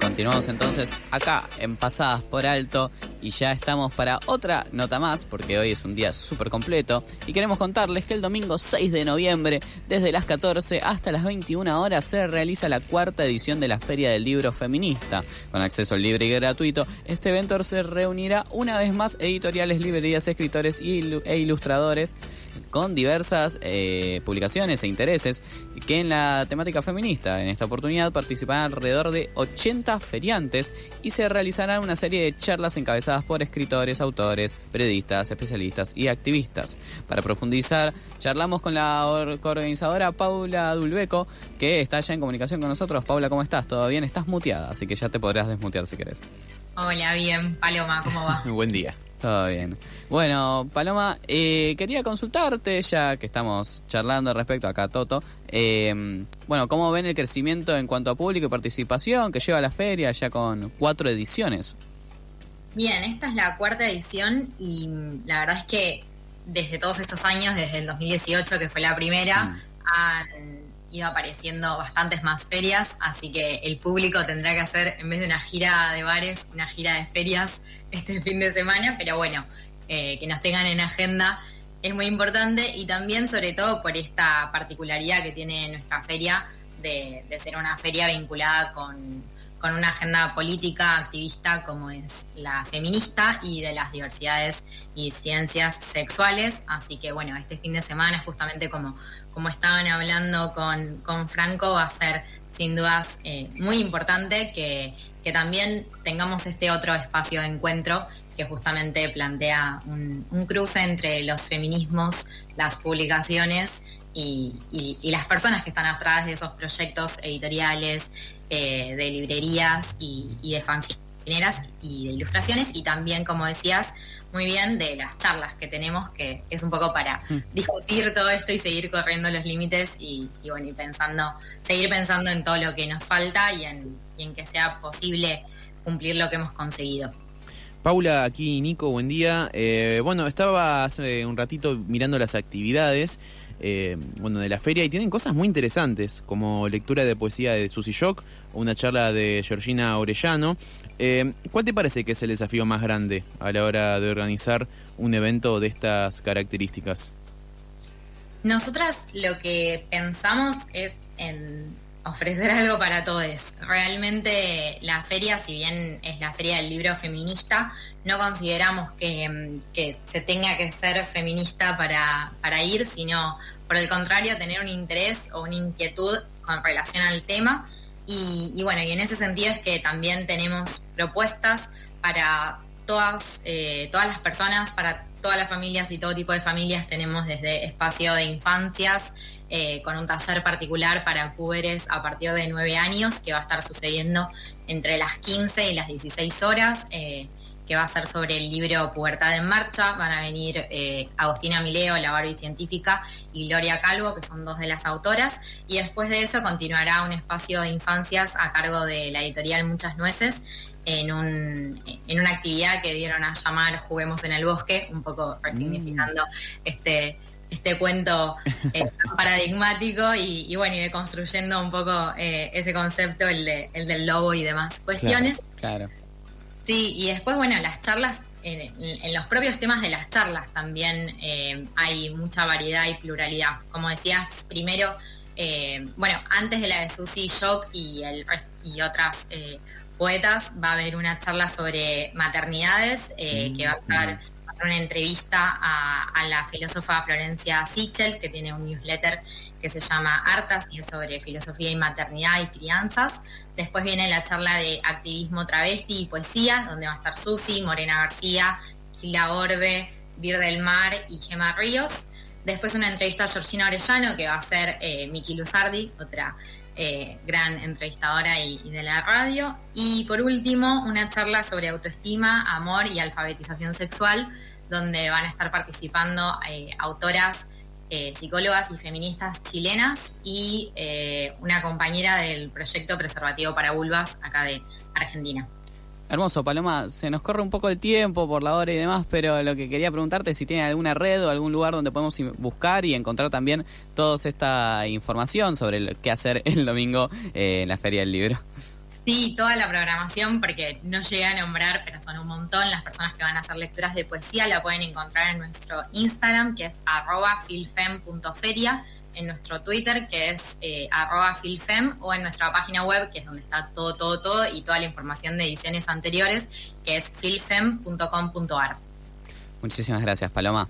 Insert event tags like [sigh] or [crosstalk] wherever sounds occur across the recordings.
Continuamos entonces acá en Pasadas por Alto y ya estamos para otra nota más porque hoy es un día súper completo y queremos contarles que el domingo 6 de noviembre desde las 14 hasta las 21 horas se realiza la cuarta edición de la Feria del Libro Feminista. Con acceso libre y gratuito, este evento se reunirá una vez más editoriales, librerías, escritores e ilustradores con diversas eh, publicaciones e intereses que en la temática feminista. En esta oportunidad participarán alrededor de 80 feriantes y se realizará una serie de charlas encabezadas por escritores, autores, periodistas, especialistas y activistas. Para profundizar, charlamos con la organizadora Paula Dulbeco, que está ya en comunicación con nosotros. Paula, ¿cómo estás? ¿Todo bien? Estás muteada, así que ya te podrás desmutear si querés. Hola, bien. Paloma, ¿cómo va? [laughs] Buen día. Todo bien. Bueno, Paloma, eh, quería consultarte, ya que estamos charlando respecto acá, Toto. Eh, bueno, ¿cómo ven el crecimiento en cuanto a público y participación que lleva la feria ya con cuatro ediciones? Bien, esta es la cuarta edición y la verdad es que desde todos estos años, desde el 2018 que fue la primera, mm. han ido apareciendo bastantes más ferias, así que el público tendrá que hacer, en vez de una gira de bares, una gira de ferias [laughs] este fin de semana, pero bueno, eh, que nos tengan en agenda es muy importante y también sobre todo por esta particularidad que tiene nuestra feria de, ser una feria vinculada con, con, una agenda política activista como es la feminista y de las diversidades y ciencias sexuales. Así que bueno, este fin de semana justamente como como estaban hablando con, Franco, va a ser sin dudas eh, muy importante que, también tengamos este otro espacio de encuentro que justamente plantea un, cruce entre los feminismos, las publicaciones y, las personas que están atrás de esos proyectos editoriales, eh, de librerías y, y de fanzineras y de ilustraciones y también, como decías, muy bien de las charlas que tenemos, que es un poco para mm. discutir todo esto y seguir corriendo los límites y, bueno, y pensando, seguir pensando en todo lo que nos falta y en, que sea posible cumplir lo que hemos conseguido. Paula, aquí Nico, buen día. Eh, bueno, estaba hace un ratito mirando las actividades eh, bueno, de la feria y tienen cosas muy interesantes, como lectura de poesía de Susy Shock o una charla de Georgina Orellano. Eh, ¿Cuál te parece que es el desafío más grande a la hora de organizar un evento de estas características? Nosotras lo que pensamos es en ofrecer algo para todos. Realmente la feria, si bien es la feria del libro feminista, no consideramos que, se tenga que ser feminista para, para, ir, sino por el contrario, tener un interés o una inquietud con relación al tema. Y, bueno, y en ese sentido es que también tenemos propuestas para todas, eh, todas las personas, para todas las familias y todo tipo de familias. Tenemos desde espacio de infancias, eh, con un taller particular para puberes a partir de 9 años, que va a estar sucediendo entre las 15 y las 16 horas, eh, que va a ser sobre el libro Pubertad en Marcha. Van a venir eh, Agostina Mileo, la Barbie científica, y Gloria Calvo, que son dos de las autoras. Y después de eso continuará un espacio de infancias a cargo de la editorial Muchas Nueces. En, un, en una actividad que dieron a llamar Juguemos en el Bosque, un poco resignificando mm. este, este cuento eh, paradigmático y, bueno, y construyendo un poco eh, ese concepto, el, de, el del lobo y demás cuestiones. Claro. Sí, y después, bueno, las charlas, en, los propios temas de las charlas también eh, hay mucha variedad y pluralidad. Como decías, primero, bueno, antes de la de Susie Shock y, el, y otras poetas, va a haber una charla sobre maternidades que va a estar una entrevista a, la filósofa Florencia Sichel, que tiene un newsletter que se llama Artas y es sobre filosofía y maternidad y crianzas. Después viene la charla de activismo travesti y poesía, donde va a estar Susi, Morena García, Gila Orbe, Vir del Mar y Gemma Ríos. Después una entrevista a Georgina Orellano, que va a ser eh, Miki Luzardi, otra eh, gran entrevistadora y, de la radio. Y por último, una charla sobre autoestima, amor y alfabetización sexual, donde van a estar participando eh, autoras, eh, psicólogas y feministas chilenas y eh, una compañera del proyecto Preservativo para Vulvas acá de Argentina. Hermoso, Paloma, se nos corre un poco el tiempo por la hora y demás, pero lo que quería preguntarte es si tiene alguna red o algún lugar donde podemos buscar y encontrar también toda esta información sobre qué hacer el domingo en la Feria del Libro. Sí, toda la programación, porque no llegué a nombrar, pero son un montón las personas que van a hacer lecturas de poesía, la pueden encontrar en nuestro Instagram, que es arroba filfem.feria, en nuestro Twitter, que es eh, arroba filfem, o en nuestra página web, que es donde está todo, todo, todo, y toda la información de ediciones anteriores, que es filfem.com.ar. Muchísimas gracias, Paloma.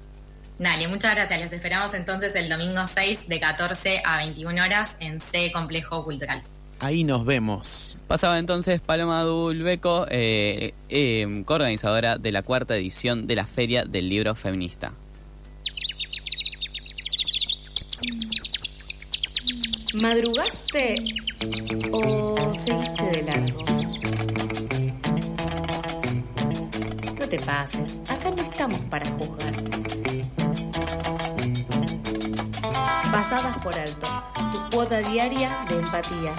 Dale, muchas gracias. Les esperamos entonces el domingo 6 de 14 a 21 horas en C Complejo Cultural. Ahí nos vemos. Pasaba entonces Paloma Dulbeco, eh, eh, coorganizadora de la cuarta edición de la Feria del Libro Feminista. ¿Madrugaste o seguiste de largo? No te pases, acá no estamos para juzgar. Pasadas por alto, tu cuota diaria de empatía.